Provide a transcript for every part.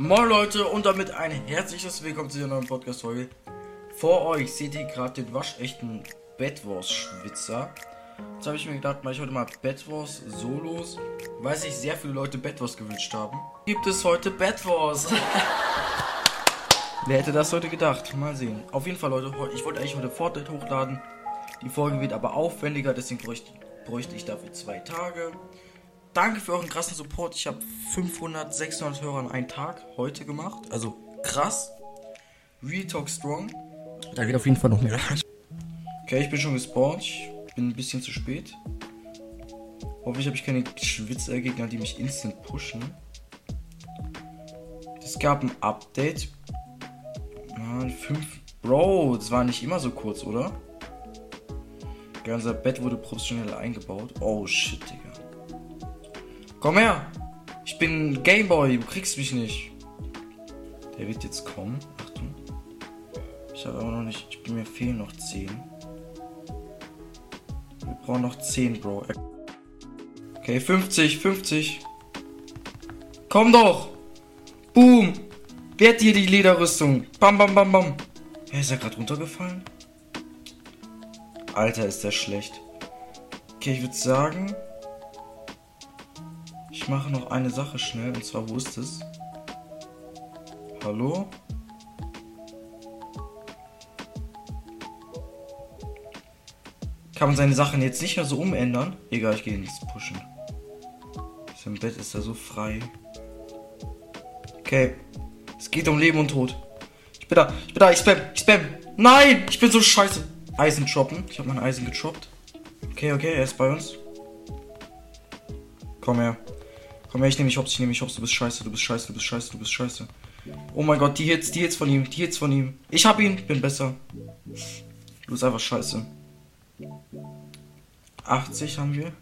Moin Leute und damit ein herzliches Willkommen zu dieser neuen Podcast-Folge. Vor euch seht ihr gerade den waschechten Bedwars-Schwitzer. Jetzt habe ich mir gedacht, mache ich heute mal Bedwars Solos, weil sich sehr viele Leute Bedwars gewünscht haben. Gibt es heute Bedwars? Wer hätte das heute gedacht? Mal sehen. Auf jeden Fall, Leute, ich wollte eigentlich heute Fortnite hochladen. Die Folge wird aber aufwendiger, deswegen bräuchte, bräuchte ich dafür zwei Tage. Danke für euren krassen Support. Ich habe 500, 600 Hörer an einem Tag heute gemacht. Also krass. Real Talk Strong. Da geht auf jeden Fall noch mehr. Okay, ich bin schon gespawnt. Ich bin ein bisschen zu spät. Hoffentlich habe ich keine Schwitzergegner, die mich instant pushen. Es gab ein Update. Ja, 5. Bro, das war nicht immer so kurz, oder? Ja, unser Bett wurde professionell eingebaut. Oh shit, Digga. Komm her! Ich bin Gameboy, du kriegst mich nicht. Der wird jetzt kommen. Achtung. Ich habe aber noch nicht. Ich bin mir fehlen noch 10. Wir brauchen noch 10, Bro. Okay, 50, 50. Komm doch! Boom! Wer hat hier die Lederrüstung? Bam, bam, bam, bam. Wer ist er gerade runtergefallen? Alter, ist der schlecht. Okay, ich würde sagen, ich mache noch eine Sache schnell, und zwar, wo ist es? Hallo? Kann man seine Sachen jetzt nicht mehr so umändern? Egal, ich gehe nichts pushen. Sein Bett ist da so frei. Okay. Es geht um Leben und Tod. Ich bin da, ich bin da, ich spam, ich spam. Nein, ich bin so scheiße. Eisen choppen. Ich habe mein Eisen gechoppt. Okay, okay, er ist bei uns. Komm her. Komm her, ich nehme mich hops, ich nehme mich hops, du bist scheiße, du bist scheiße, du bist scheiße, du bist scheiße. Oh mein Gott, die Hits, die Hits von ihm, die Hits von ihm. Ich hab ihn, bin besser. Du bist einfach scheiße. 80 haben wir.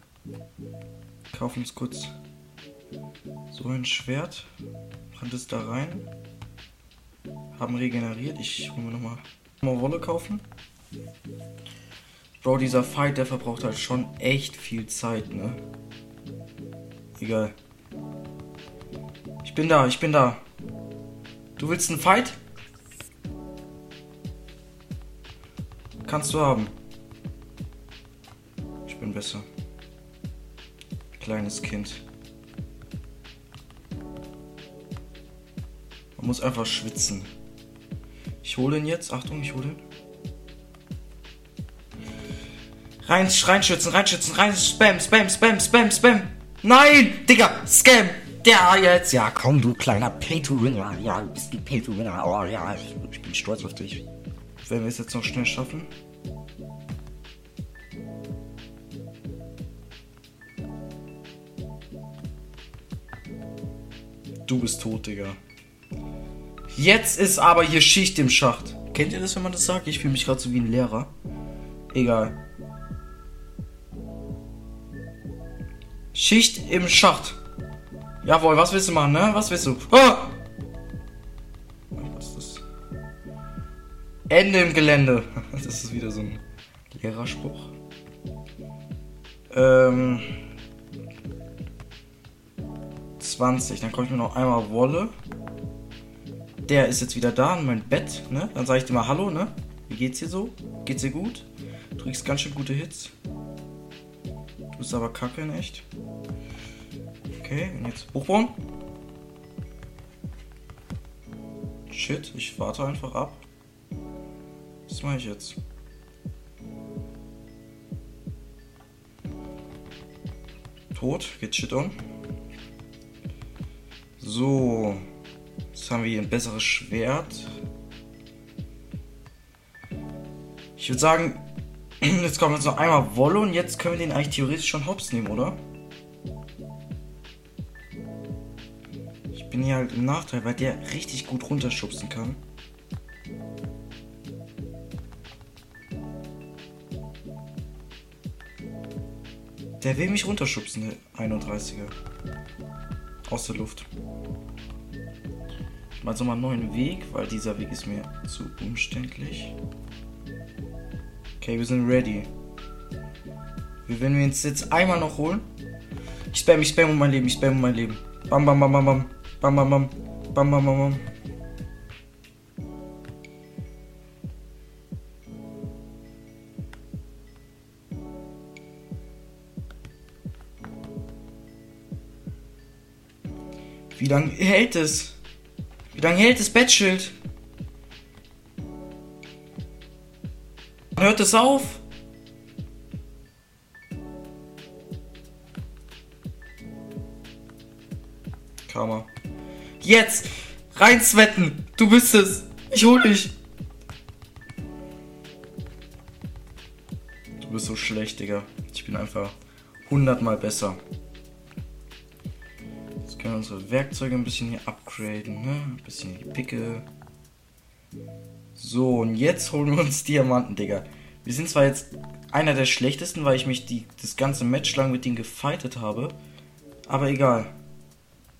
Kaufen uns kurz so ein Schwert. Machen das da rein. Haben regeneriert. Ich hole mir nochmal mal Wolle kaufen. Bro, dieser Fight, der verbraucht halt schon echt viel Zeit, ne? Egal bin da, ich bin da. Du willst einen Fight? Kannst du haben. Ich bin besser. Kleines Kind. Man muss einfach schwitzen. Ich hole ihn jetzt. Achtung, ich hole ihn. Rein, reinschützen, reinschützen, rein, Spam, Spam, Spam, Spam, Spam. Nein, Digga, Scam. Der jetzt. Ja, komm, du kleiner Pay-to-Winner. Ja, du bist ein Pay-to-Winner. Oh ja, ich, ich bin stolz auf dich. Wenn wir es jetzt noch schnell schaffen. Du bist tot, Digga. Jetzt ist aber hier Schicht im Schacht. Kennt ihr das, wenn man das sagt? Ich fühle mich gerade so wie ein Lehrer. Egal. Schicht im Schacht. Jawohl, was willst du machen, ne? Was willst du? Ah! Was ist das? Ende im Gelände. Das ist wieder so ein Lehrerspruch. Ähm. 20. Dann komme ich mir noch einmal Wolle. Der ist jetzt wieder da in mein Bett, ne? Dann sage ich dir mal Hallo, ne? Wie geht's dir so? Geht's dir gut? Du kriegst ganz schön gute Hits. Du bist aber kacke in echt. Okay, und jetzt hochbauen. Shit, ich warte einfach ab. Was mache ich jetzt? Tot, geht shit on. So, jetzt haben wir hier ein besseres Schwert. Ich würde sagen, jetzt kommt jetzt noch einmal Wolle und jetzt können wir den eigentlich theoretisch schon hops nehmen, oder? Bin hier halt im Nachteil, weil der richtig gut runterschubsen kann. Der will mich runterschubsen, der 31er. Aus der Luft. Mache so mal einen neuen Weg, weil dieser Weg ist mir zu umständlich. Okay, wir sind ready. Wir uns jetzt einmal noch holen. Ich spam, ich spam um mein Leben, ich spam um mein Leben. Bam, bam, bam, bam, bam. Bam, bam, bam. Bam, bam, bam, bam. Wie lange hält es? Wie lange hält das Bettschild? Hört es auf? Karma. Jetzt! Reinswetten! Du bist es! Ich hol dich! Du bist so schlecht, Digga. Ich bin einfach hundertmal besser. Jetzt können wir unsere Werkzeuge ein bisschen hier upgraden, ne? Ein bisschen die Picke. So, und jetzt holen wir uns Diamanten, Digga. Wir sind zwar jetzt einer der schlechtesten, weil ich mich die, das ganze Match lang mit denen gefightet habe. Aber egal.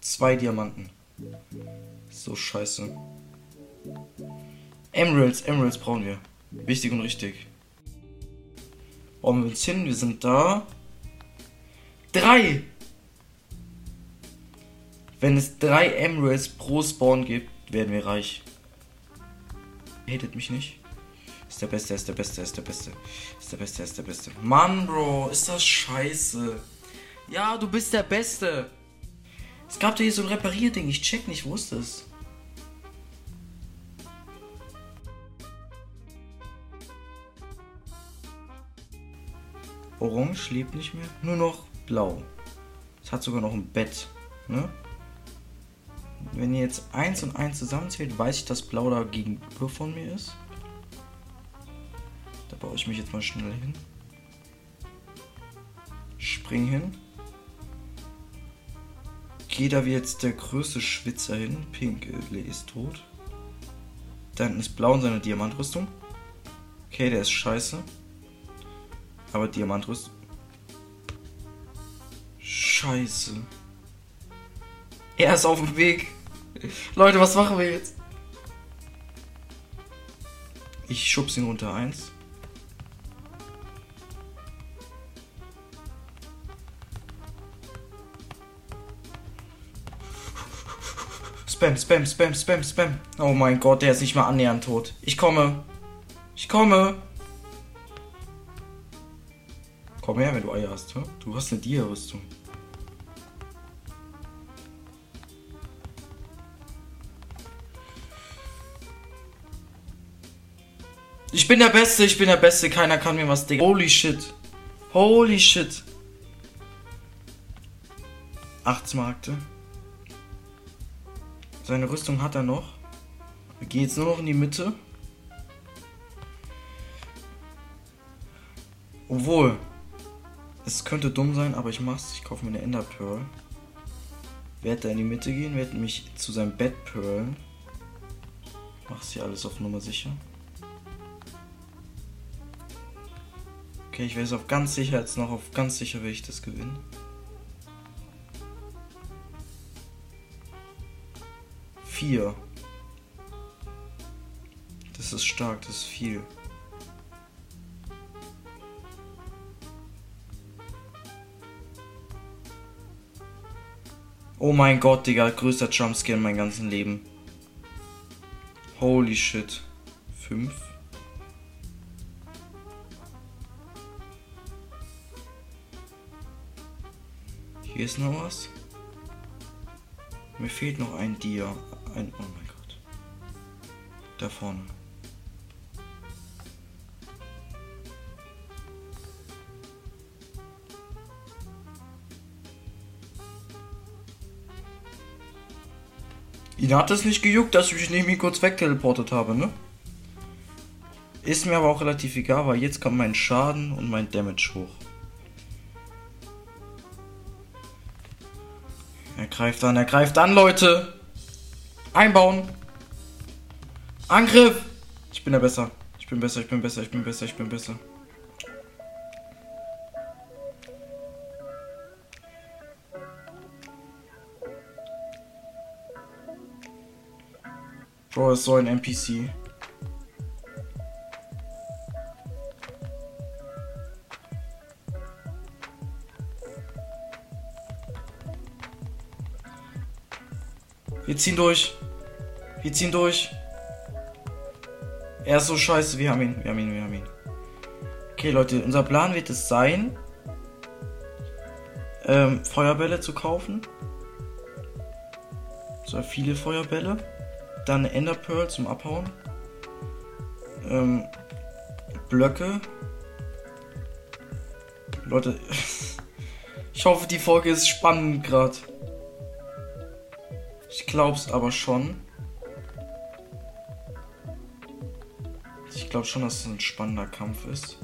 Zwei Diamanten. So scheiße. Emeralds, Emeralds brauchen wir. Wichtig und richtig. Bauen wir uns hin, wir sind da. Drei! Wenn es drei Emeralds pro Spawn gibt, werden wir reich. Hatet mich nicht. Ist der Beste, ist der Beste, ist der Beste. Ist der Beste, ist der Beste. Mann, Bro, ist das scheiße. Ja, du bist der Beste. Es gab da hier so ein Reparierding. Ich check nicht, wo ist das? Orange lebt nicht mehr. Nur noch blau. Es hat sogar noch ein Bett. Ne? Wenn ihr jetzt 1 und 1 zusammenzählt, weiß ich, dass blau da gegenüber von mir ist. Da baue ich mich jetzt mal schnell hin. Spring hin. Gehe da wie jetzt der größte Schwitzer hin. Pink äh, ist tot. Da hinten ist blau in seiner Diamantrüstung. Okay, der ist scheiße. Aber Diamantrüstung. Scheiße. Er ist auf dem Weg. Leute, was machen wir jetzt? Ich schubs ihn unter 1. Spam, Spam, Spam, Spam, Spam. Oh mein Gott, der ist nicht mal annähernd tot. Ich komme. Ich komme. Komm her, wenn du Eier hast. Du hast eine Dia-Rüstung. Ich bin der Beste, ich bin der Beste. Keiner kann mir was, Digga. Holy shit. Holy shit. 8 Markte. Seine Rüstung hat er noch. Wir gehen jetzt nur noch in die Mitte. Obwohl, es könnte dumm sein, aber ich mach's. Ich kaufe mir eine Ender Pearl. Werde da in die Mitte gehen, werde mich zu seinem Bett pearlen. Mach's hier alles auf Nummer sicher. Okay, ich weiß auf ganz sicher jetzt noch, auf ganz sicher will ich das gewinnen. Vier. Das ist stark, das ist viel. Oh mein Gott, Digga, größter Jumpscare in meinem ganzen Leben. Holy shit. Fünf. Hier ist noch was. Mir fehlt noch ein Dia. Ein. Oh mein Gott. Da vorne. Ihn hat es nicht gejuckt, dass ich mich neben ihn kurz wegteleportet habe, ne? Ist mir aber auch relativ egal, weil jetzt kommt mein Schaden und mein Damage hoch. Er greift an, er greift an, Leute! Einbauen! Angriff! Ich bin ja besser. Ich bin besser, ich bin besser, ich bin besser, ich bin besser. Bro, ist so ein NPC. Wir ziehen durch. Wir ziehen durch. Er ist so scheiße. Wir haben ihn. Wir haben ihn. Wir haben ihn. Okay, Leute. Unser Plan wird es sein, ähm, Feuerbälle zu kaufen. So viele Feuerbälle. Dann Ender Pearl zum Abhauen. Ähm, Blöcke. Leute, ich hoffe, die Folge ist spannend gerade. Ich glaub's aber schon. Ich glaube schon, dass es ein spannender Kampf ist.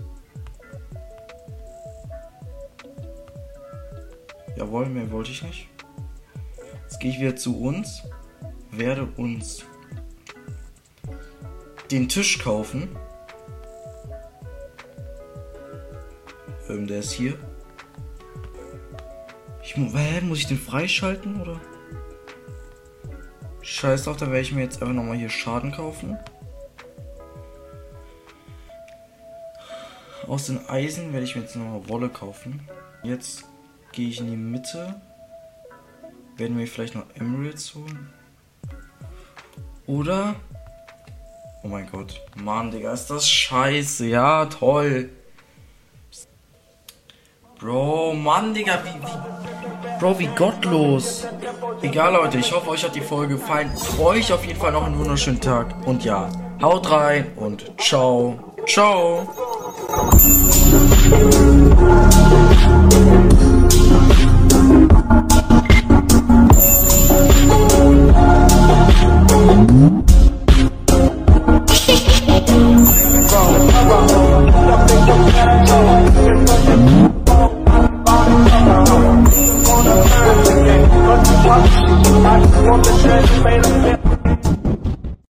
Jawohl, mehr wollte ich nicht. Jetzt gehe ich wieder zu uns. Werde uns den Tisch kaufen. Ähm, der ist hier. Ich, hä, muss ich den freischalten oder? Scheiß drauf, dann werde ich mir jetzt einfach nochmal hier Schaden kaufen. Aus den Eisen werde ich mir jetzt nochmal Wolle kaufen. Jetzt gehe ich in die Mitte. Werden wir vielleicht noch Emeralds holen. Oder? Oh mein Gott. Mann, Digga, ist das scheiße. Ja, toll. Bro, Mann, Digga, wie, wie, Bro, wie gottlos. Egal, Leute, ich hoffe, euch hat die Folge gefallen. Euch auf jeden Fall noch einen wunderschönen Tag. Und ja, haut rein und ciao. Ciao.